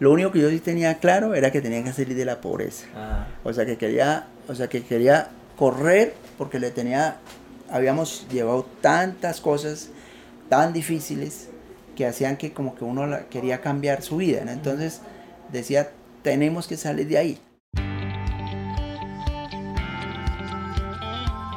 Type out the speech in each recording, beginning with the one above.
Lo único que yo sí tenía claro era que tenía que salir de la pobreza. Ah. O sea, que quería, o sea, que quería correr porque le tenía, habíamos llevado tantas cosas tan difíciles que hacían que como que uno la- quería cambiar su vida, ¿no? Entonces decía, tenemos que salir de ahí.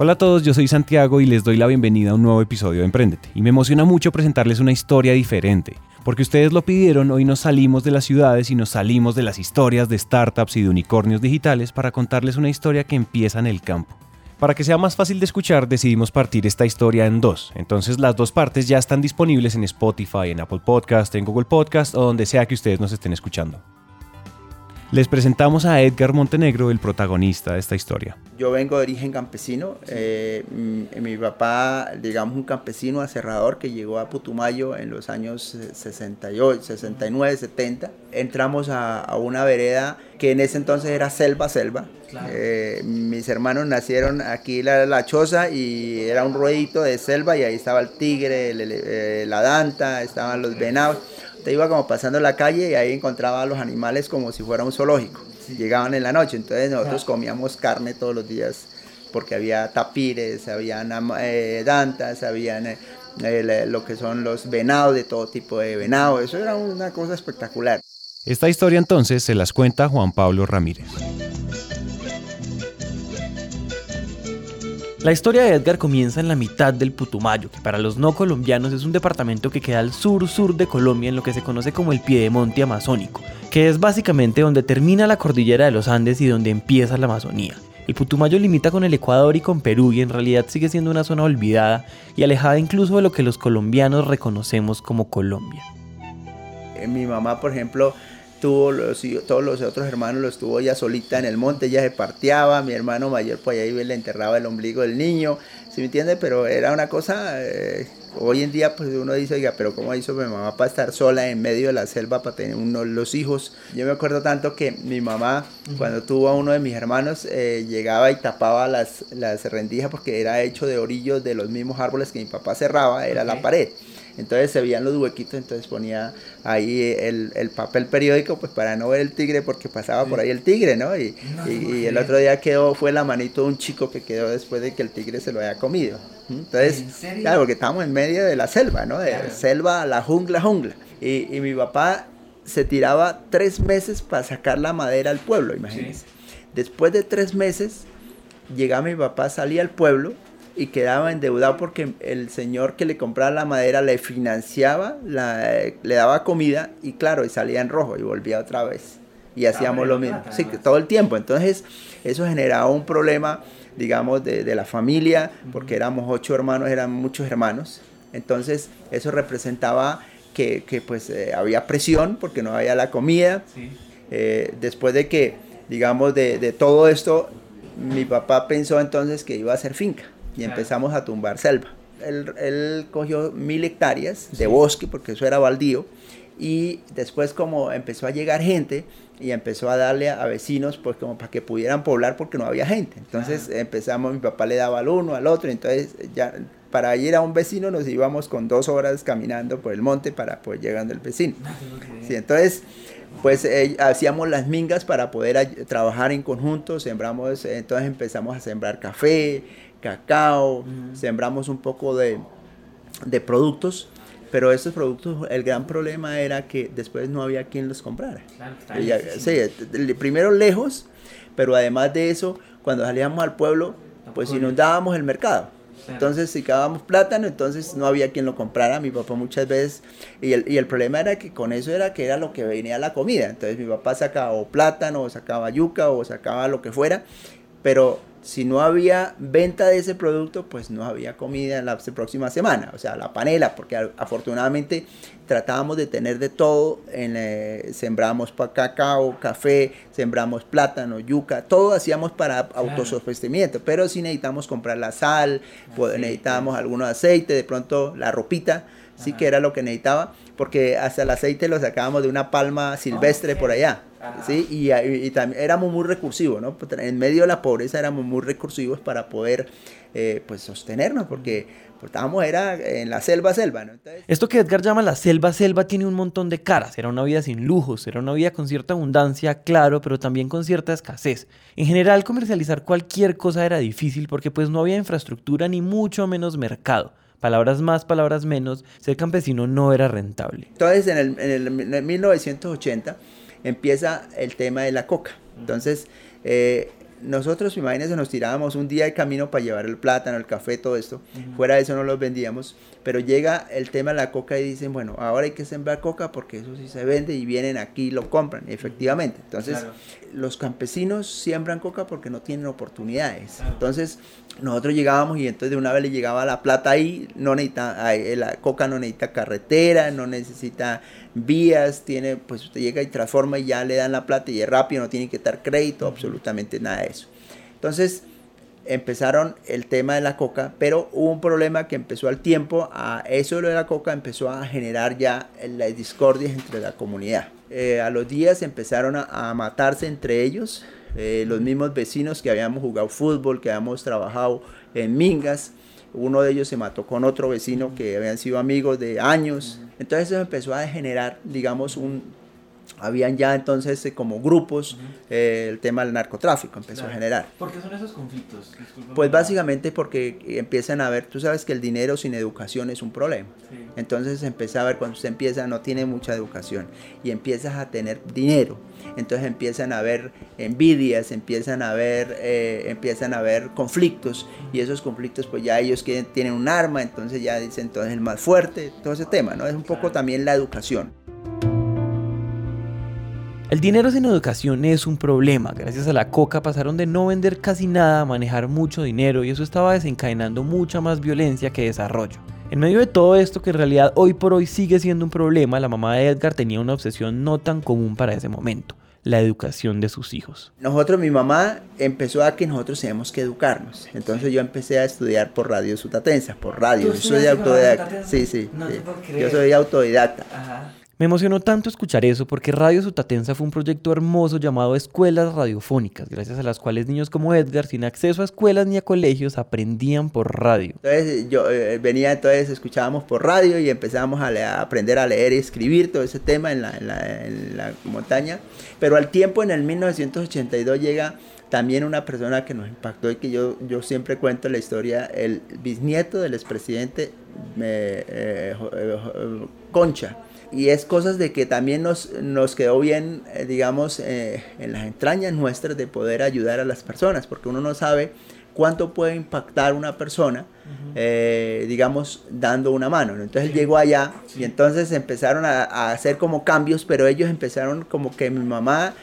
Hola a todos, yo soy Santiago y les doy la bienvenida a un nuevo episodio de Emprendete. Y me emociona mucho presentarles una historia diferente, porque ustedes lo pidieron, hoy nos salimos de las ciudades y nos salimos de las historias de startups y de unicornios digitales para contarles una historia que empieza en el campo. Para que sea más fácil de escuchar, decidimos partir esta historia en dos. Entonces las dos partes ya están disponibles en Spotify, en Apple Podcast, en Google Podcast o donde sea que ustedes nos estén escuchando. Les presentamos a Edgar Montenegro, el protagonista de esta historia. Yo vengo de origen campesino. eh, mi, mi papá, digamos, un campesino aserrador que llegó a Putumayo en los años eh, 68, 69, 70. Entramos a, a una vereda que en ese entonces era selva, selva. Claro. Eh, mis hermanos nacieron aquí la, la choza y era un ruedito de selva y ahí estaba el tigre, el ele- eh, la danta, estaban los venados. Te iba como pasando la calle y ahí encontraba a los animales como si fuera un zoológico. Llegaban en la noche, entonces nosotros Claro. comíamos carne todos los días porque había tapires, habían eh, dantas, habían eh, eh, lo que son los venados de todo tipo de venado. Eso era una cosa espectacular. Esta historia entonces se las cuenta Juan Pablo Ramírez. La historia de Edgar comienza en la mitad del Putumayo, que para los no colombianos es un departamento que queda al sur-sur de Colombia en lo que se conoce como el Piedemonte Amazónico, que es básicamente donde termina la cordillera de los Andes y donde empieza la Amazonía. El Putumayo limita con el Ecuador y con Perú y en realidad sigue siendo una zona olvidada y alejada incluso de lo que los colombianos reconocemos como Colombia. Eh, Mi mamá, por ejemplo, tuvo los, todos los otros hermanos los tuvo ella solita en el monte, ella se parteaba, mi hermano mayor pues ahí le enterraba el ombligo del niño, ¿sí me entiende? Pero era una cosa, eh, hoy en día pues uno dice, oiga, pero ¿cómo hizo mi mamá para estar sola en medio de la selva para tener uno, los hijos? Yo me acuerdo tanto que mi mamá, cuando tuvo a uno de mis hermanos, eh, llegaba y tapaba las, las rendijas porque era hecho de orillos de los mismos árboles que mi papá cerraba, era la pared. Entonces se veían los huequitos, entonces ponía ahí el, el papel periódico pues para no ver el tigre porque pasaba por ahí el tigre, ¿no? Y, No, y- el otro día quedó, fue la manito de un chico que quedó después de que el tigre se lo había comido. Entonces, ¿En serio? claro, porque estábamos en medio de la selva, ¿no? De Claro. selva a la jungla, jungla. Y, y mi papá se tiraba tres meses para sacar la madera al pueblo, imagínense. Después de tres meses, llegaba mi papá, salía al pueblo y quedaba endeudado porque el señor que le compraba la madera le financiaba, la- le daba comida y claro, y salía en rojo y volvía otra vez. Y hacíamos lo mismo. Sí, todo el tiempo. Entonces, eso generaba un problema, digamos, de, de la familia, porque éramos ocho hermanos, eran muchos hermanos. Entonces, eso representaba que, que, pues eh, había presión porque no había la comida. Eh, después de que, digamos, de, de todo esto, mi papá pensó entonces que iba a hacer finca y empezamos a tumbar selva. Él, él cogió mil hectáreas de Sí. bosque porque eso era baldío y después como empezó a llegar gente y empezó a darle a, vecinos pues como para que pudieran poblar porque no había gente. Entonces empezamos, mi papá le daba al uno, al otro, entonces ya para ir a un vecino nos íbamos con dos horas caminando por el monte para poder llegar al vecino. Sí, entonces, pues eh, hacíamos las mingas para poder trabajar en conjunto, sembramos, entonces empezamos a sembrar café, cacao, sembramos un poco de, de productos, pero estos productos, el gran problema era que después no había quien los comprara. Ya- sí, primero lejos, pero además de eso, cuando salíamos al pueblo, pues inundábamos el mercado. Entonces, si cavamos plátano, entonces no había quien lo comprara. Mi papá muchas veces, y el, y el problema era que con eso era que era lo que venía la comida. Entonces, mi papá sacaba o plátano, o sacaba yuca, o sacaba lo que fuera, pero si no había venta de ese producto, pues no había comida en la próxima semana, o sea, la panela, porque afortunadamente tratábamos de tener de todo, en, eh, sembramos cacao, café, sembramos plátano, yuca, todo hacíamos para autososteniamiento, pero si necesitamos comprar la sal, necesitábamos algún aceite, de pronto la ropita, sí que era lo que necesitaba, porque hasta el aceite lo sacábamos de una palma silvestre por allá. ¿Sí? Y, también éramos muy recursivos, ¿no? Pues, en medio de la pobreza éramos muy recursivos para poder eh, pues sostenernos, porque pues, estábamos era en la selva, selva, ¿no? Esto que Edgar llama la selva, selva tiene un montón de caras. Era una vida sin lujos, era una vida con cierta abundancia, claro, pero también con cierta escasez. En general, comercializar cualquier cosa era difícil porque pues no había infraestructura ni mucho menos mercado palabras más, palabras menos, ser campesino no era rentable. Entonces, en el, en el 1980 empieza el tema de la coca. Entonces, eh, nosotros, imagínense, nos tirábamos un día de camino para llevar el plátano, el café, todo esto. Fuera de eso no los vendíamos. Pero llega el tema de la coca y dicen, bueno, ahora hay que sembrar coca porque eso sí se vende y vienen aquí y lo compran. efectivamente. Entonces, los campesinos siembran coca porque no tienen oportunidades. Entonces, nosotros llegábamos y entonces de una vez le llegaba la plata ahí. No necesita, la coca no necesita carretera, no necesita vías, tiene, pues usted llega y transforma y ya le dan la plata y es rápido, no tiene que dar crédito, absolutamente nada de eso. Entonces empezaron el tema de la coca, pero hubo un problema que empezó al tiempo, a eso de la coca empezó a generar ya las discordias entre la comunidad. Eh, a los días empezaron a, matarse entre ellos, eh, los mismos vecinos que habíamos jugado fútbol, que habíamos trabajado en mingas, uno de ellos se mató con otro vecino que habían sido amigos de años. Entonces eso empezó a generar, digamos, un, habían ya entonces eh, como grupos eh, el tema del narcotráfico empezó a generar. ¿Por qué son esos conflictos? pues básicamente porque empiezan a ver, tú sabes que el dinero sin educación es un problema. Entonces empieza a ver cuando usted empieza no tiene mucha educación y empiezas a tener dinero. Entonces empiezan a haber envidias, empiezan a ver, eh, empiezan a haber conflictos y esos conflictos pues ya ellos quieren, tienen un arma, entonces ya dicen entonces el más fuerte, todo ese tema, ¿no? Es un poco también la educación. El dinero sin educación es un problema. Gracias a la coca pasaron de no vender casi nada a manejar mucho dinero y eso estaba desencadenando mucha más violencia que desarrollo. En medio de todo esto, que en realidad hoy por hoy sigue siendo un problema, la mamá de Edgar tenía una obsesión no tan común para ese momento, la educación de sus hijos. Nosotros, mi mamá empezó a que nosotros teníamos que educarnos. Entonces yo empecé a estudiar por radio sutatensa, por radio. Yo soy autodidacta. Sí, sí. sí. Yo soy autodidacta. Ajá. Me emocionó tanto escuchar eso porque Radio Sutatensa fue un proyecto hermoso llamado Escuelas Radiofónicas, gracias a las cuales niños como Edgar, sin acceso a escuelas ni a colegios, aprendían por radio. Entonces yo eh, venía, entonces escuchábamos por radio y empezábamos a, aprender a leer y escribir todo ese tema en la, en la montaña. Pero al tiempo, en el 1982, llega también una persona que nos impactó y que yo, yo siempre cuento la historia, el bisnieto del expresidente eh, eh, Concha y es cosas de que también nos, nos quedó bien, eh, digamos, eh, en las entrañas nuestras de poder ayudar a las personas, porque uno no sabe cuánto puede impactar una persona, eh, digamos, dando una mano. Entonces él llegó allá y entonces empezaron a, a, hacer como cambios, pero ellos empezaron como que mi mamá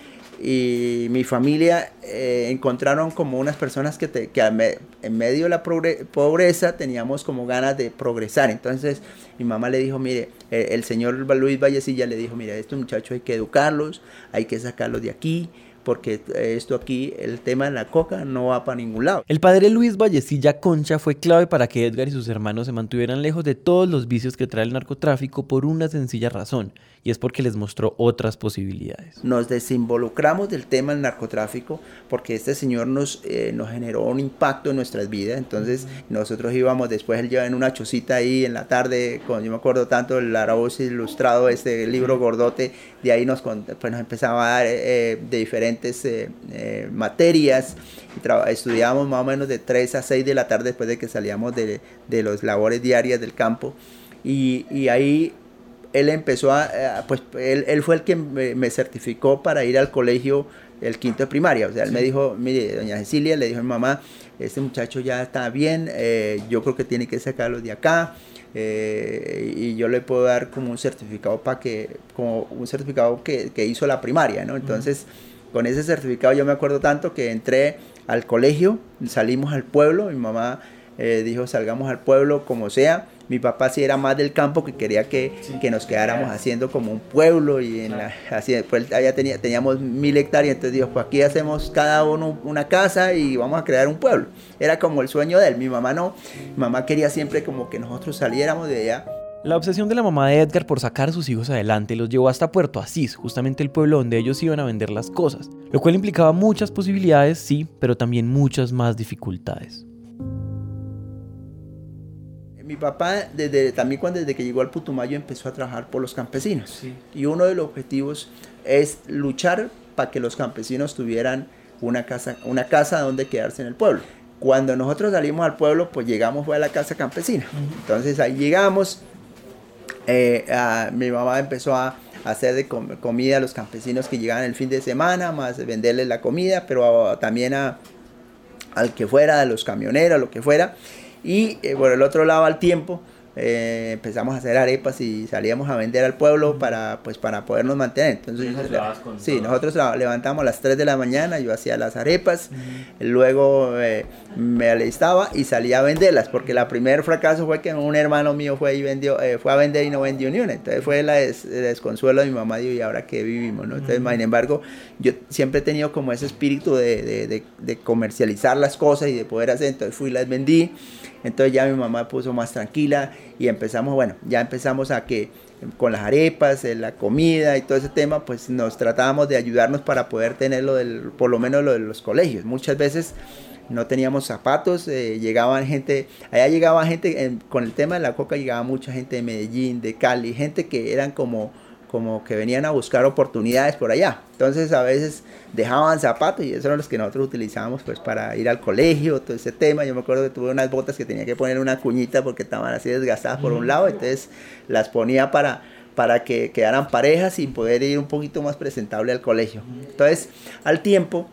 y mi familia eh, encontraron como unas personas que, que en medio de la pobreza teníamos como ganas de progresar. Entonces mi mamá le dijo, mire, el señor Luis Vallecilla le dijo, mire, estos muchachos hay que educarlos, hay que sacarlos de aquí, porque esto aquí, el tema de la coca no va para ningún lado. El padre Luis Vallecilla Concha fue clave para que Edgar y sus hermanos se mantuvieran lejos de todos los vicios que trae el narcotráfico por una sencilla razón, y es porque les mostró otras posibilidades. Nos desinvolucramos del tema del narcotráfico porque este señor nos, eh, nos generó un impacto en nuestras vidas, entonces nosotros íbamos después, él lleva en una chocita ahí en la tarde, con, yo me acuerdo tanto el Arauz ilustrado, este libro gordote, de ahí nos, pues nos empezaba a dar eh, de diferentes eh, materias, estudiábamos más o menos de 3 a 6 de la tarde después de que salíamos de, de las labores diarias del campo, y, y ahí él empezó a, pues él, fue el que me, certificó para ir al colegio el quinto de primaria. O sea, él me dijo, mire, doña Cecilia, le dijo a mi mamá, este muchacho ya está bien, eh, yo creo que tiene que sacarlo de acá. Eh, y yo le puedo dar como un certificado para que, como un certificado que, que hizo la primaria, ¿no? Entonces, con ese certificado yo me acuerdo tanto que entré al colegio, salimos al pueblo, mi mamá eh, dijo salgamos al pueblo como sea. Mi papá sí era más del campo que quería que, que nos quedáramos haciendo como un pueblo y en la, así después allá tenía, teníamos mil hectáreas, entonces dijo, pues aquí hacemos cada uno una casa y vamos a crear un pueblo. Era como el sueño de él, mi mamá no, mi mamá quería siempre como que nosotros saliéramos de allá. La obsesión de la mamá de Edgar por sacar a sus hijos adelante los llevó hasta Puerto Asís, justamente el pueblo donde ellos iban a vender las cosas, lo cual implicaba muchas posibilidades, sí, pero también muchas más dificultades mi papá, desde, también cuando desde que llegó al Putumayo, empezó a trabajar por los campesinos. Y uno de los objetivos es luchar para que los campesinos tuvieran una casa, una casa donde quedarse en el pueblo. Cuando nosotros salimos al pueblo, pues llegamos fue a la casa campesina. Entonces ahí llegamos, eh, mi mamá empezó a hacer de comida a los campesinos que llegaban el fin de semana, más venderles la comida, pero también a, al que fuera, a los camioneros, lo que fuera. Y eh, por el otro lado, al tiempo, eh, empezamos a hacer arepas y salíamos a vender al pueblo para pues para podernos mantener. Entonces, sí, nosotros levantamos a las 3 de la mañana, yo hacía las arepas, luego eh, me alistaba y salía a venderlas, porque el primer fracaso fue que un hermano mío fue y vendió, eh, fue a vender y no vendió ni una. Entonces fue la el desconsuelo de mi mamá, y ahora que vivimos, ¿no? Entonces, sin embargo, yo siempre he tenido como ese espíritu de, de, de, comercializar las cosas y de poder hacer, entonces fui y las vendí. Entonces ya mi mamá puso más tranquila y empezamos, bueno, ya empezamos a que con las arepas, eh, la comida y todo ese tema, pues nos tratábamos de ayudarnos para poder tenerlo del, por lo menos lo de los colegios. Muchas veces no teníamos zapatos, eh, llegaban gente, allá llegaba gente, con el tema de la coca llegaba mucha gente de Medellín, de Cali, gente que eran como como que venían a buscar oportunidades por allá. Entonces a veces dejaban zapatos y esos eran los que nosotros utilizábamos pues para ir al colegio, todo ese tema. Yo me acuerdo que tuve unas botas que tenía que poner una cuñita porque estaban así desgastadas por un lado, entonces las ponía para, para que quedaran parejas y poder ir un poquito más presentable al colegio. Entonces al tiempo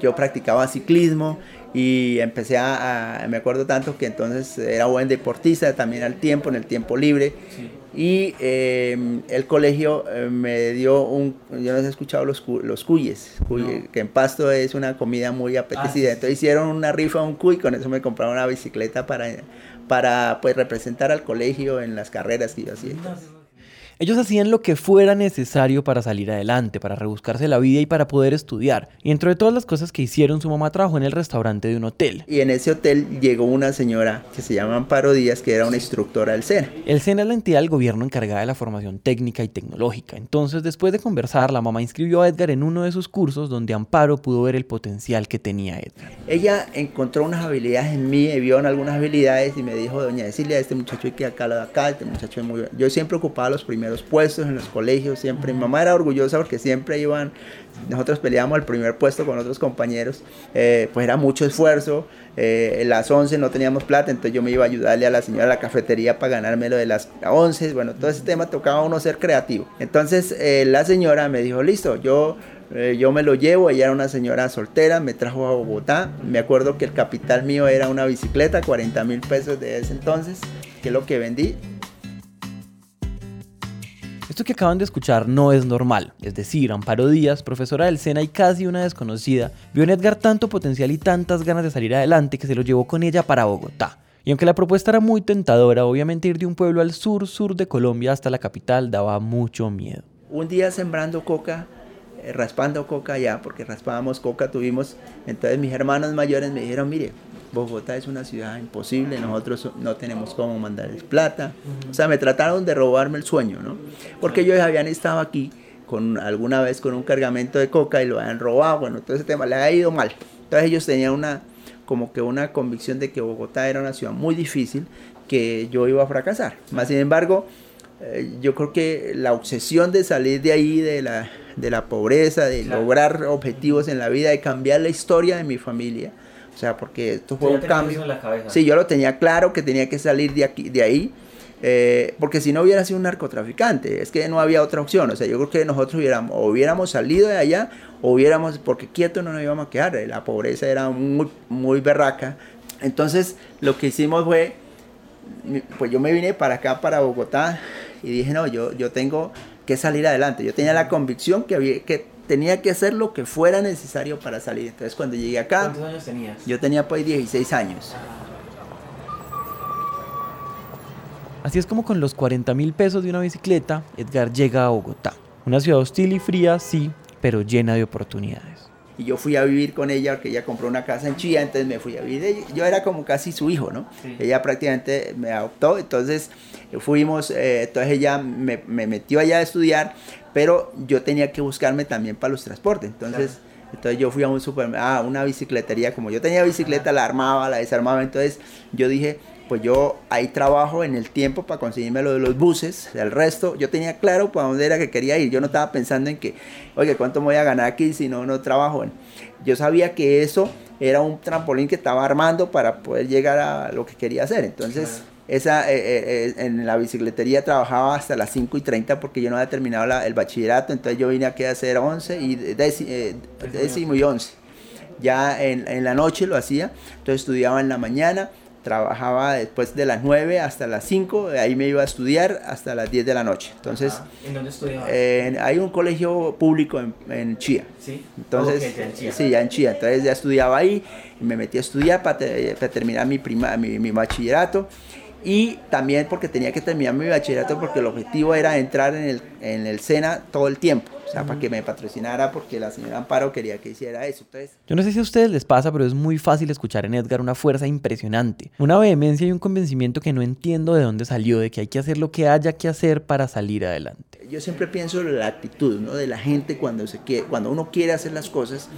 yo practicaba ciclismo y empecé a, me acuerdo tanto que entonces era buen deportista también al tiempo, en el tiempo libre. Y em, el colegio eh, me dio un, yo no he escuchado los, los cuyes, que en Pasto es una comida muy apetecida. Ah, Entonces hicieron una rifa, un cuy, con eso me compraron una bicicleta para, para pues representar al colegio en las carreras que yo hacía. Ellos hacían lo que fuera necesario para salir adelante, para rebuscarse la vida y para poder estudiar. Y dentro de todas las cosas que hicieron, su mamá trabajó en el restaurante de un hotel. Y en ese hotel llegó una señora que se llama Amparo Díaz, que era una instructora del SENA. El SENA es la entidad del gobierno encargada de la formación técnica y tecnológica. Entonces, después de conversar, la mamá inscribió a Edgar en uno de sus cursos donde Amparo pudo ver el potencial que tenía Edgar. Ella encontró unas habilidades en mí, vio algunas habilidades y me dijo, doña Cecilia, este muchacho hay que acá, acá, este muchacho es muy. Yo siempre ocupaba los primeros puestos en los colegios, siempre. Mi mamá era orgullosa porque siempre iban, nosotros peleábamos el primer puesto con otros compañeros, eh, pues era mucho esfuerzo. Eh, las 11 no teníamos plata, entonces yo me iba a ayudarle a la señora de la cafetería para ganarme lo de las 11. Bueno, todo ese tema tocaba uno ser creativo. Entonces eh, la señora me dijo, listo, yo yo me lo llevo, ella era una señora soltera, me trajo a Bogotá, me acuerdo que el capital mío era una bicicleta, 40 mil pesos de ese entonces, que es lo que vendí, esto que acaban de escuchar no es normal, es decir, Amparo Díaz, profesora del SENA y casi una desconocida, vio en Edgar tanto potencial y tantas ganas de salir adelante que se lo llevó con ella para Bogotá. Y aunque la propuesta era muy tentadora, obviamente ir de un pueblo al sur, sur de Colombia hasta la capital daba mucho miedo. Un día sembrando coca, eh, raspando coca allá, porque raspábamos coca, tuvimos, entonces mis hermanos mayores me dijeron, mire, Bogotá es una ciudad imposible, nosotros no tenemos cómo mandarles plata. O sea, me trataron de robarme el sueño, ¿no? Porque ellos habían estado aquí con alguna vez con un cargamento de coca y lo habían robado, bueno, todo ese tema le ha ido mal. Entonces ellos tenían una como que una convicción de que Bogotá era una ciudad muy difícil, que yo iba a fracasar. Más sin embargo, eh, yo creo que la obsesión de salir de ahí, de la, de la pobreza, de lograr objetivos en la vida, de cambiar la historia de mi familia, o sea, porque esto fue un cambio. Sí, yo lo tenía claro que tenía que salir de, aquí, de ahí. Eh, porque si no hubiera sido un narcotraficante, es que no había otra opción. O sea, yo creo que nosotros hubiéramos, o hubiéramos salido de allá, o hubiéramos, porque quieto no nos íbamos a quedar. La pobreza era muy, muy berraca. Entonces, lo que hicimos fue, pues yo me vine para acá, para Bogotá, y dije, no, yo, yo tengo que salir adelante. Yo tenía la convicción que, había, que tenía que hacer lo que fuera necesario para salir. Entonces cuando llegué acá... ¿Cuántos años tenías? Yo tenía pues 16 años. Así es como con los 40 mil pesos de una bicicleta, Edgar llega a Bogotá. Una ciudad hostil y fría, sí, pero llena de oportunidades. Y yo fui a vivir con ella porque ella compró una casa en Chía, entonces me fui a vivir. Yo era como casi su hijo, ¿no? Sí. Ella prácticamente me adoptó, entonces fuimos, eh, entonces ella me, me, metió allá a estudiar, pero yo tenía que buscarme también para los transportes. Entonces, claro. entonces yo fui a un supermercado, a una bicicletería, como yo tenía bicicleta, la armaba, la desarmaba, entonces yo dije, pues yo ahí trabajo en el tiempo para conseguirme lo de los buses, el resto, yo tenía claro para dónde era que quería ir, yo no estaba pensando en que, oye, ¿cuánto me voy a ganar aquí si no, no trabajo? Yo sabía que eso era un trampolín que estaba armando para poder llegar a lo que quería hacer, entonces... Claro. Esa, eh, eh, en la bicicletería trabajaba hasta las 5 y 30 porque yo no había terminado la, el bachillerato, entonces yo vine aquí a hacer 11 y décimo, eh, y 11. Ya en, en la noche lo hacía, entonces estudiaba en la mañana, trabajaba después de las 9 hasta las 5, ahí me iba a estudiar hasta las 10 de la noche. Entonces, ¿En dónde estudiabas? eh, hay un colegio público en, en Chía. Sí. Entonces, ya en Chía. sí, ya en Chía. Entonces ya estudiaba ahí y me metí a estudiar para, te- para terminar mi, prima, mi, mi bachillerato. Y también porque tenía que terminar mi bachillerato porque el objetivo era entrar en el, en el SENA todo el tiempo. O sea, para que me patrocinara porque la señora Amparo quería que hiciera eso. Entonces, Yo no sé si a ustedes les pasa, pero es muy fácil escuchar en Edgar una fuerza impresionante, una vehemencia y un convencimiento que no entiendo de dónde salió, de que hay que hacer lo que haya que hacer para salir adelante. yo siempre pienso en la actitud ¿no? de la gente cuando, se quiere, cuando uno quiere hacer las cosas,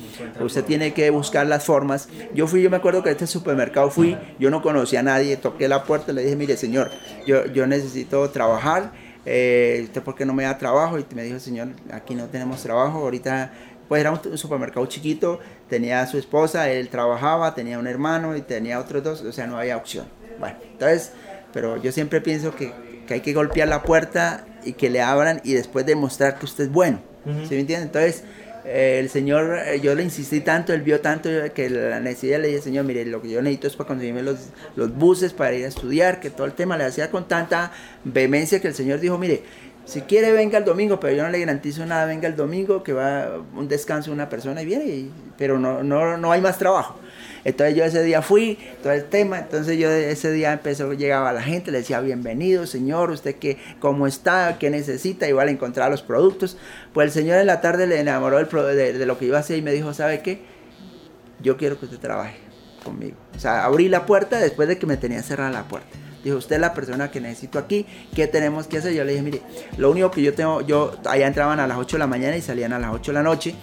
usted tiene que buscar las formas. Yo fui, yo me acuerdo que a este supermercado fui, yo no conocía a nadie, toqué la puerta y le dije, mire señor, yo, yo necesito trabajar, eh, ¿usted por qué no me da trabajo? Y me dijo, señor, aquí no tenemos trabajo, ahorita, pues era un supermercado chiquito, tenía a su esposa, él trabajaba, tenía un hermano y tenía otros dos, o sea, no había opción. Bueno, entonces, pero yo siempre pienso que, que hay que golpear la puerta y que le abran y después demostrar que usted es bueno. ¿Sí me entiende? Entonces, el señor, eh, yo le insistí tanto, él vio tanto que la necesidad le dije, señor, mire, lo que yo necesito es para conseguirme los, buses para ir a estudiar, que todo el tema le hacía con tanta vehemencia que el señor dijo, mire, si quiere venga el domingo, pero yo no le garantizo nada, venga el domingo, que va un descanso de una persona y viene, pero no, no, no hay más trabajo. Entonces yo ese día fui, todo el tema, entonces yo ese día empezó, llegaba la gente, le decía, bienvenido señor, usted qué, cómo está, qué necesita, igual encontrar los productos. Pues el señor en la tarde le enamoró del de, de lo que iba a hacer y me dijo, ¿sabe qué? Yo quiero que usted trabaje conmigo. O sea, abrí la puerta después de que me tenía cerrada la puerta. Dijo, usted es la persona que necesito aquí, ¿qué tenemos que hacer? Yo le dije, mire, lo único que yo tengo, yo, allá entraban a las 8 de la mañana y salían a las 8 de la noche.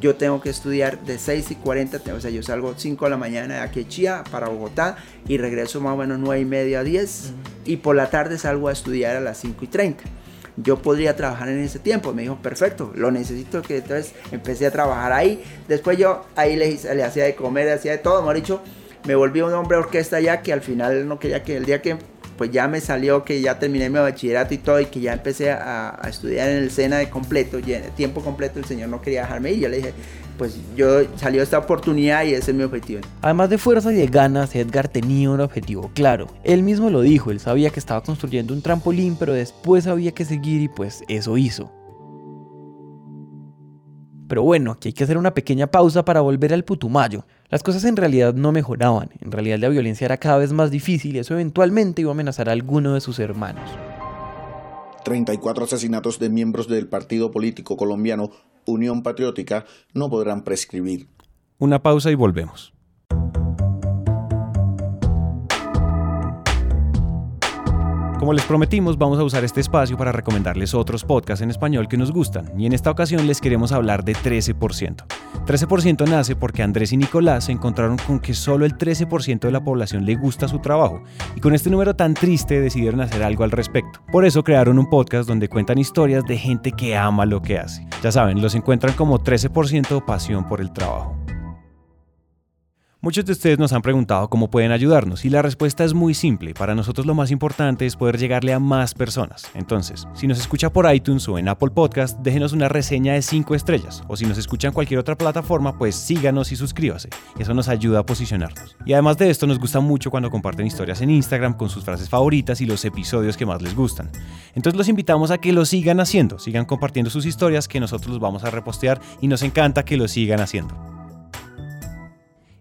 Yo tengo que estudiar de 6 y 40, o sea, yo salgo 5 de la mañana de aquí a Chía para Bogotá y regreso más o menos 9 y media a 10 y por la tarde salgo a estudiar a las 5 y 30 yo podría trabajar en ese tiempo. Me dijo, perfecto, lo necesito que entonces empecé a trabajar ahí. Después yo ahí le, hacía de comer, le hacía de todo, mejor dicho, me volví un hombre de orquesta ya que al final no quería que el día que pues ya me salió que ya terminé mi bachillerato y todo y que ya empecé a, estudiar en el SENA de completo, tiempo completo, el señor no quería dejarme ir. Yo le dije, pues yo salió esta oportunidad y ese es mi objetivo. Además de fuerza y de ganas, Edgar tenía un objetivo claro. Él mismo lo dijo, él sabía que estaba construyendo un trampolín, pero después había que seguir y pues eso hizo. Pero bueno, aquí hay que hacer una pequeña pausa para volver al Putumayo. Las cosas en realidad no mejoraban, en realidad la violencia era cada vez más difícil y eso eventualmente iba a amenazar a alguno de sus hermanos. 34 asesinatos de miembros del partido político colombiano Unión Patriótica no podrán prescribir. Una pausa y volvemos. Como les prometimos, vamos a usar este espacio para recomendarles otros podcasts en español que nos gustan, y en esta ocasión les queremos hablar de 13%. 13% nace porque Andrés y Nicolás se encontraron con que solo el 13% de la población le gusta su trabajo, y con este número tan triste decidieron hacer algo al respecto. Por eso crearon un podcast donde cuentan historias de gente que ama lo que hace. Ya saben, los encuentran como 13% pasión por el trabajo. Muchos de ustedes nos han preguntado cómo pueden ayudarnos y la respuesta es muy simple. Para nosotros lo más importante es poder llegarle a más personas. Entonces, si nos escucha por iTunes o en Apple Podcast, déjenos una reseña de 5 estrellas. O si nos escucha en cualquier otra plataforma, pues síganos y suscríbase. Eso nos ayuda a posicionarnos. Y además de esto, nos gusta mucho cuando comparten historias en Instagram con sus frases favoritas y los episodios que más les gustan. Entonces los invitamos a que lo sigan haciendo, sigan compartiendo sus historias que nosotros los vamos a repostear y nos encanta que lo sigan haciendo.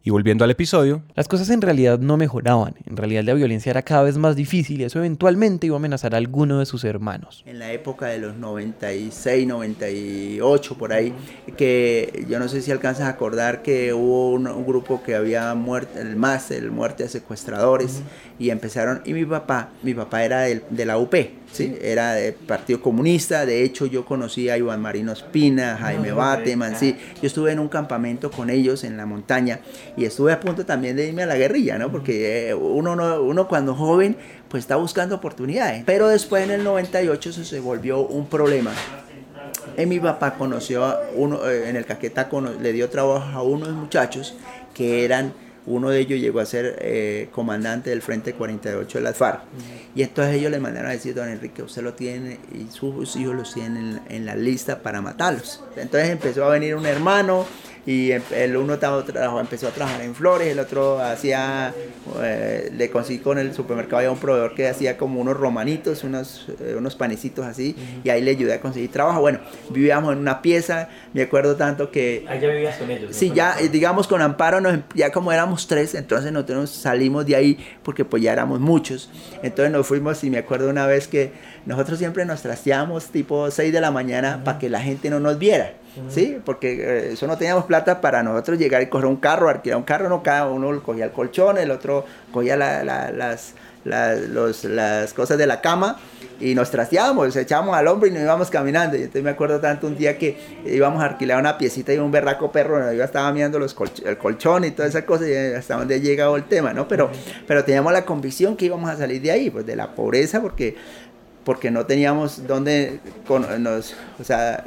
Y volviendo al episodio, las cosas en realidad no mejoraban. En realidad la violencia era cada vez más difícil y eso eventualmente iba a amenazar a alguno de sus hermanos. En la época de los 96, 98, por ahí, que yo no sé si alcanzas a acordar que hubo un, grupo que había muerto, el MAS, el muerte de secuestradores, y empezaron, y mi papá, mi papá era de la UP, ¿sí? Era del Partido Comunista, de hecho yo conocí a Iván Marino Espina, Jaime Bateman, sí. Yo estuve en un campamento con ellos en la montaña y estuve a punto también de irme a la guerrilla, ¿no? Porque eh, uno, uno cuando joven pues está buscando oportunidades. Pero después en el 98 eso se volvió un problema. Y mi papá conoció a uno, eh, en el Caquetá, le dio trabajo a unos muchachos que eran uno de ellos llegó a ser eh, comandante del Frente 48 de las FARC. Y entonces ellos le mandaron a decir, don Enrique, usted lo tiene y sus hijos los tienen en la lista para matarlos. Entonces empezó a venir un hermano y em, el uno empezó a trabajar en flores, el otro hacía, eh, le conseguí con el supermercado, había un proveedor que hacía como unos romanitos, unos, eh, unos panecitos así, y ahí le ayudé a conseguir trabajo. Bueno, vivíamos en una pieza, me acuerdo tanto que... Ahí ya vivías con ellos. Sí, ya, digamos, con Amparo, nos, ya como éramos tres, entonces nosotros salimos de ahí porque pues ya éramos muchos. Entonces nos fuimos y me acuerdo una vez que nosotros siempre nos trasteamos tipo 6 de la mañana para que la gente no nos viera. ¿Sí? Porque eh, eso no teníamos plata para nosotros llegar y coger un carro, alquilar un carro, no, cada uno cogía el colchón, el otro cogía las, las cosas de la cama y nos trasteábamos, echábamos al hombro y nos íbamos caminando. Y entonces me acuerdo tanto un día que íbamos a alquilar una piecita y un berraco perro, yo estaba mirando los el colchón y toda esa cosa y hasta donde ha llegado el tema, ¿no? Pero, pero teníamos la convicción que íbamos a salir de ahí, pues de la pobreza, porque porque no teníamos dónde nos, o sea,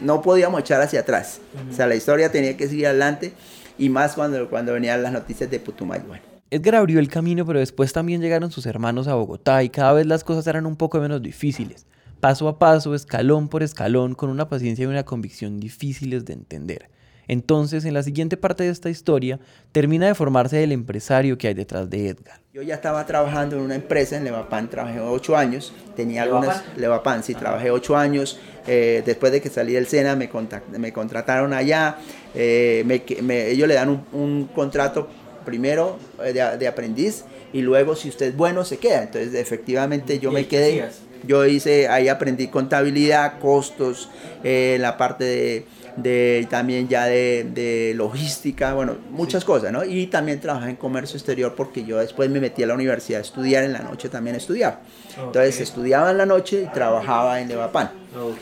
no podíamos echar hacia atrás. O sea, la historia tenía que seguir adelante y más cuando, cuando venían las noticias de Putumayo. Edgar abrió el camino, pero después también llegaron sus hermanos a Bogotá y cada vez las cosas eran un poco menos difíciles. Paso a paso, escalón por escalón, con una paciencia y una convicción difíciles de entender. Entonces, en la siguiente parte de esta historia, termina de formarse el empresario que hay detrás de Edgar. Yo ya estaba trabajando en una empresa, en Levapan, trabajé ocho años, tenía algunas, Levapan, sí, trabajé ocho años, eh, después de que salí del SENA me, me contrataron allá, eh, ellos le dan un, contrato primero eh, de, aprendiz y luego si usted es bueno se queda, entonces efectivamente yo me quedé, yo hice, ahí aprendí contabilidad, costos, la parte de de también ya de, logística, bueno, muchas cosas, ¿no? Y también trabajé en comercio exterior porque yo después me metí a la universidad a estudiar, en la noche también estudiaba. Entonces estudiaba en la noche y trabajaba en Levapan.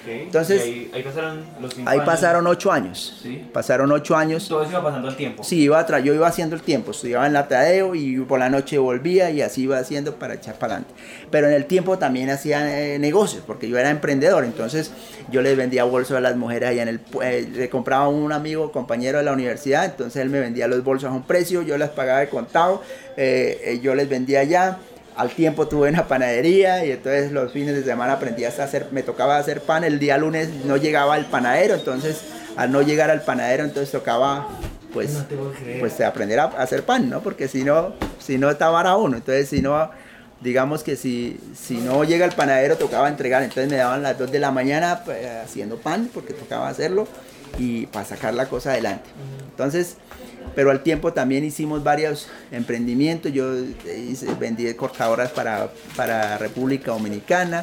Entonces, ahí, pasaron los Ahí pasaron ocho años. ¿Sí? Pasaron ocho años. Todo eso iba pasando el tiempo. Sí, iba atrás, yo iba haciendo el tiempo. Estudiaba en la Tadeo y por la noche volvía y así iba haciendo para echar para adelante. Pero en el tiempo también hacía eh, negocios porque yo era emprendedor. Entonces, yo les vendía bolsos a las mujeres allá en el. Eh, le compraba a un amigo, compañero de la universidad. Entonces, él me vendía los bolsos a un precio, yo las pagaba de contado. Eh, yo les vendía allá al tiempo tuve una panadería y entonces los fines de semana aprendí a hacer, me tocaba hacer pan, el día lunes no llegaba el panadero, entonces al no llegar al panadero entonces tocaba pues, pues aprender a hacer pan, ¿no? Porque si no, si no estaba uno, entonces si no, digamos que si, si no llega el panadero tocaba entregar, entonces me daban las 2 de la mañana pues, haciendo pan porque tocaba hacerlo y para sacar la cosa adelante. Entonces, pero al tiempo también hicimos varios emprendimientos. Yo vendí cortadoras para, para República Dominicana,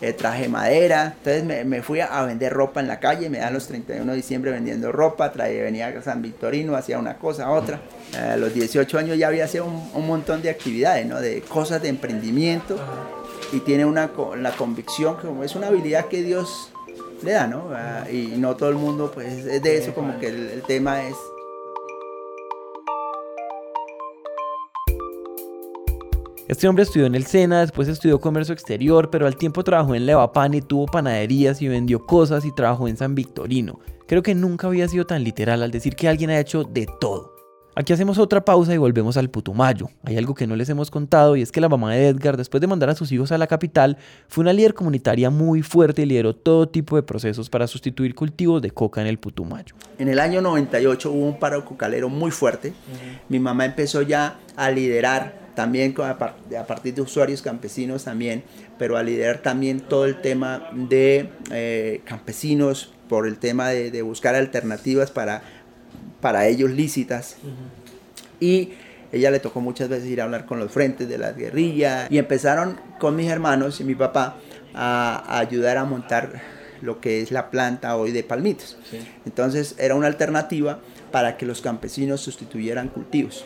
eh, traje madera, entonces me, fui a, vender ropa en la calle, me dan los 31 de diciembre vendiendo ropa, traje, venía a San Victorino, hacía una cosa, otra. a los 18 años ya había hecho un, montón de actividades, ¿no? de cosas de emprendimiento y tiene una, la convicción, que es una habilidad que Dios le da, ¿no? Y no todo el mundo, pues es de eso como que el tema es Este hombre estudió en el SENA, después estudió comercio exterior, pero al tiempo trabajó en Levapan y tuvo panaderías y vendió cosas y trabajó en San Victorino. Creo que nunca había sido tan literal al decir que alguien ha hecho de todo. Aquí hacemos otra pausa y volvemos al Putumayo. Hay algo que no les hemos contado y es que la mamá de Edgar, después de mandar a sus hijos a la capital, fue una líder comunitaria muy fuerte y lideró todo tipo de procesos para sustituir cultivos de coca en el Putumayo. En el año 98 hubo un paro cocalero muy fuerte. Mi mamá empezó ya a liderar también a partir de usuarios campesinos también, pero a liderar también todo el tema de eh, campesinos por el tema de, buscar alternativas para, para ellos lícitas. Y ella le tocó muchas veces ir a hablar con los frentes de la guerrilla y empezaron con mis hermanos y mi papá a, ayudar a montar lo que es la planta hoy de palmitos. Entonces era una alternativa para que los campesinos sustituyeran cultivos.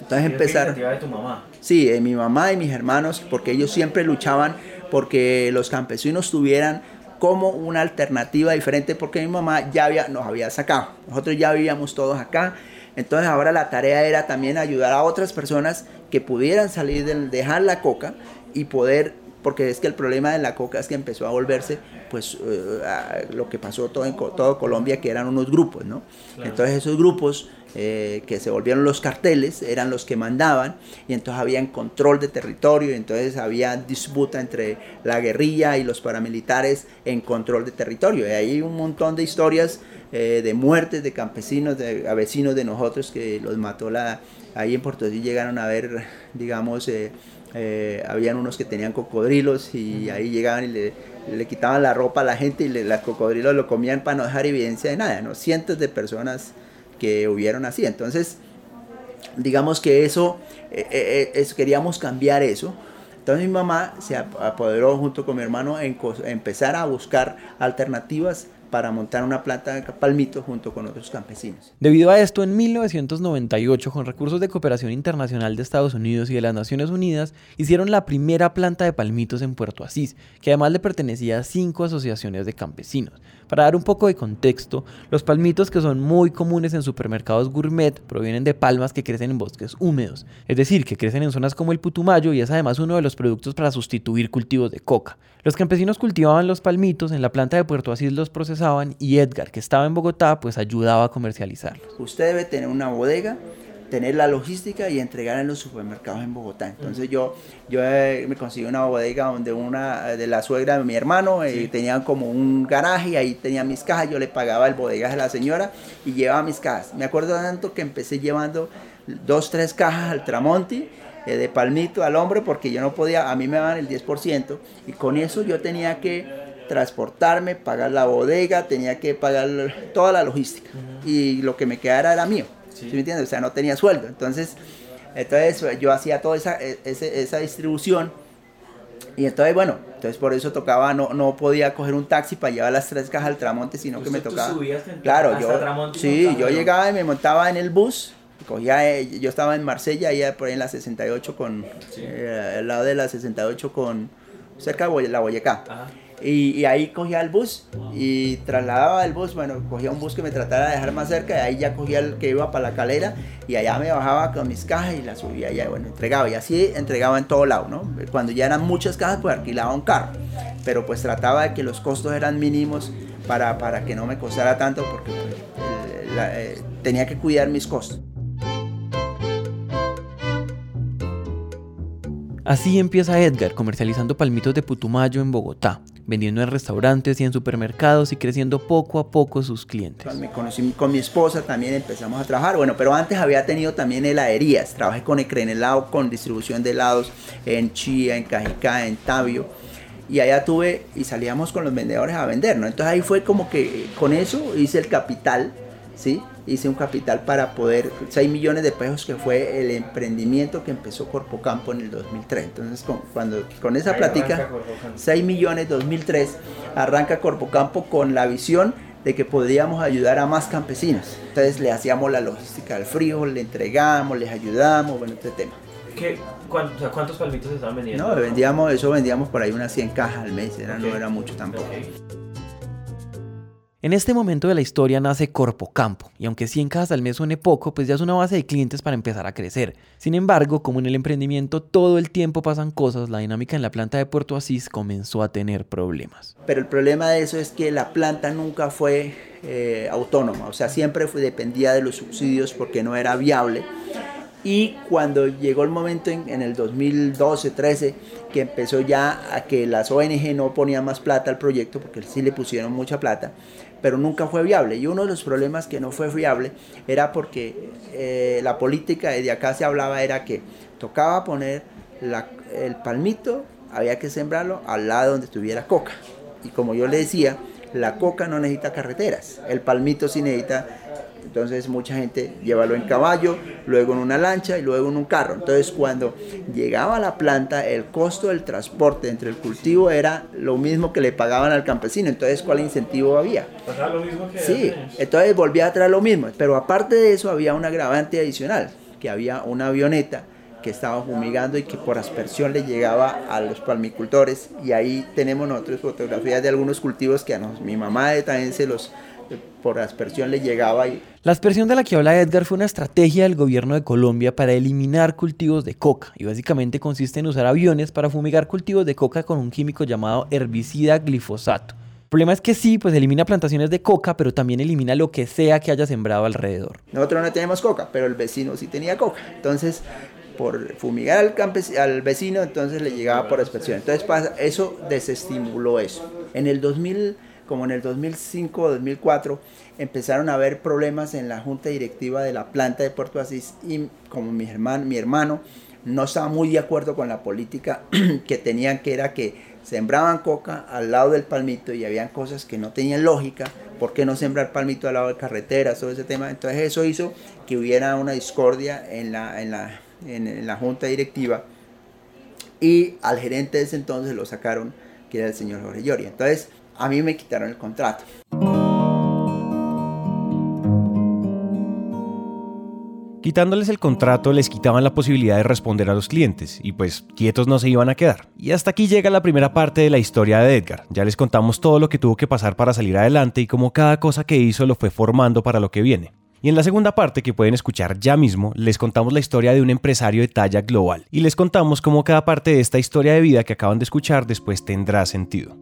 Entonces empezaron... de tu mamá? Sí, de mi mamá y mis hermanos, porque ellos siempre luchaban porque los campesinos tuvieran como una alternativa diferente, porque mi mamá ya había, nos había sacado. Nosotros ya vivíamos todos acá. Entonces ahora la tarea era también ayudar a otras personas que pudieran salir de dejar la coca y poder porque es que el problema de la coca es que empezó a volverse pues eh, lo que pasó todo en todo Colombia que eran unos grupos no entonces esos grupos eh, que se volvieron los carteles, eran los que mandaban, y entonces había control de territorio, y entonces había disputa entre la guerrilla y los paramilitares en control de territorio. Y hay un montón de historias eh, de muertes de campesinos, de a vecinos de nosotros que los mató la... Ahí en Puerto Rico llegaron a ver, digamos, eh, habían unos que tenían cocodrilos y ahí llegaban y le, le quitaban la ropa a la gente y le, los cocodrilos lo comían para no dejar evidencia de nada, ¿no? Cientos de personas que hubieron así. Entonces, digamos que eso, eh, eh, eh, queríamos cambiar eso. Entonces mi mamá se apoderó junto con mi hermano en empezar a buscar alternativas para montar una planta de palmito junto con otros campesinos. Debido a esto, en 1998, con recursos de cooperación internacional de Estados Unidos y de las Naciones Unidas, hicieron la primera planta de palmitos en Puerto Asís, que además le pertenecía a cinco asociaciones de campesinos. Para dar un poco de contexto, los palmitos que son muy comunes en supermercados gourmet provienen de palmas que crecen en bosques húmedos, es decir, que crecen en zonas como el Putumayo y es además uno de los productos para sustituir cultivos de coca. Los campesinos cultivaban los palmitos, en la planta de Puerto Asís los procesaban y Edgar, que estaba en Bogotá, pues ayudaba a comercializarlos. Usted debe tener una bodega tener la logística y entregar en los supermercados en Bogotá. Entonces yo, yo eh, me conseguí una bodega donde una de la suegra de mi hermano eh, tenía como un garaje y ahí tenía mis cajas, yo le pagaba el bodegaje a la señora y llevaba mis cajas. Me acuerdo tanto que empecé llevando dos, tres cajas al Tramonti eh, de palmito al hombre porque yo no podía, a mí me daban el 10% y con eso yo tenía que transportarme, pagar la bodega, tenía que pagar toda la logística y lo que me quedara era mío. ¿Sí? me entiendes? O sea, no tenía sueldo. Entonces, entonces yo hacía toda esa, e, esa, distribución. Y entonces, bueno, entonces por eso tocaba, no, no podía coger un taxi para llevar las tres cajas al Tramonte, sino que me tocaba. claro, yo, sí, yo llegaba y me montaba en el bus, cogía, eh, yo estaba en Marsella, ahí por ahí en la 68 con, eh, al lado de la 68 con, cerca de la Boyacá. Y, ahí cogía el bus y trasladaba el bus, bueno, cogía un bus que me tratara de dejar más cerca, y ahí ya cogía el que iba para la calera y allá me bajaba con mis cajas y las subía y bueno, entregaba y así entregaba en todo lado, ¿no? Cuando ya eran muchas cajas, pues alquilaba un carro, pero pues trataba de que los costos eran mínimos para, para que no me costara tanto porque pues, eh, tenía que cuidar mis costos. Así empieza Edgar comercializando palmitos de Putumayo en Bogotá vendiendo en restaurantes y en supermercados y creciendo poco a poco sus clientes. Me conocí con mi esposa, también empezamos a trabajar, bueno, pero antes había tenido también heladerías, trabajé con helado con distribución de helados en Chía, en Cajicá, en Tabio, y allá tuve y salíamos con los vendedores a vender, ¿no? Entonces ahí fue como que con eso hice el capital, ¿sí? Hice un capital para poder, 6 millones de pesos que fue el emprendimiento que empezó Corpo Campo en el 2003. Entonces, con, cuando, con esa plática, 6 millones 2003, arranca Corpo Campo con la visión de que podríamos ayudar a más campesinos. Entonces le hacíamos la logística al frío, le entregamos, les ayudamos, bueno, este tema. ¿Qué, ¿Cuántos palmitos estaban vendiendo? No, vendíamos, eso vendíamos por ahí unas 100 cajas al mes, era, no era mucho tampoco. En este momento de la historia nace Corpo Campo, y aunque 100 cajas al mes suene poco, pues ya es una base de clientes para empezar a crecer. Sin embargo, como en el emprendimiento todo el tiempo pasan cosas, la dinámica en la planta de Puerto Asís comenzó a tener problemas. Pero el problema de eso es que la planta nunca fue eh, autónoma, o sea, siempre fue, dependía de los subsidios porque no era viable. Y cuando llegó el momento en, en el 2012-13 que empezó ya a que las ONG no ponían más plata al proyecto, porque sí le pusieron mucha plata, pero nunca fue viable. Y uno de los problemas que no fue viable era porque eh, la política de acá se hablaba era que tocaba poner el palmito, había que sembrarlo al lado donde estuviera coca. Y como yo le decía, la coca no necesita carreteras, el palmito sí necesita entonces mucha gente llévalo en caballo, luego en una lancha y luego en un carro. Entonces cuando llegaba a la planta, el costo del transporte entre el cultivo era lo mismo que le pagaban al campesino. Entonces, ¿cuál incentivo había? lo mismo que sí, entonces volvía a traer lo mismo. Pero aparte de eso había un agravante adicional, que había una avioneta que estaba fumigando y que por aspersión le llegaba a los palmicultores. Y ahí tenemos nosotros fotografías de algunos cultivos que a mi mamá también se los por aspersión le llegaba. Y... La aspersión de la que habla Edgar fue una estrategia del gobierno de Colombia para eliminar cultivos de coca y básicamente consiste en usar aviones para fumigar cultivos de coca con un químico llamado herbicida glifosato. El problema es que sí, pues elimina plantaciones de coca, pero también elimina lo que sea que haya sembrado alrededor. Nosotros no tenemos coca, pero el vecino sí tenía coca. Entonces, por fumigar al, al vecino, entonces le llegaba por aspersión. Entonces, pasa, eso desestimuló eso. En el 2000 como en el 2005 o 2004, empezaron a haber problemas en la junta directiva de la planta de Puerto Asís y como mi hermano, no estaba muy de acuerdo con la política que tenían, que era que sembraban coca al lado del palmito y habían cosas que no tenían lógica, ¿por qué no sembrar palmito al lado de carreteras, todo ese tema? Entonces eso hizo que hubiera una discordia en la, en la, en, la junta directiva y al gerente de ese entonces lo sacaron, que era el señor Jorge Lloria. Entonces a mí me quitaron el contrato. Quitándoles el contrato les quitaban la posibilidad de responder a los clientes y pues quietos no se iban a quedar. Y hasta aquí llega la primera parte de la historia de Edgar. Ya les contamos todo lo que tuvo que pasar para salir adelante y cómo cada cosa que hizo lo fue formando para lo que viene. Y en la segunda parte que pueden escuchar ya mismo, les contamos la historia de un empresario de talla global y les contamos cómo cada parte de esta historia de vida que acaban de escuchar después tendrá sentido.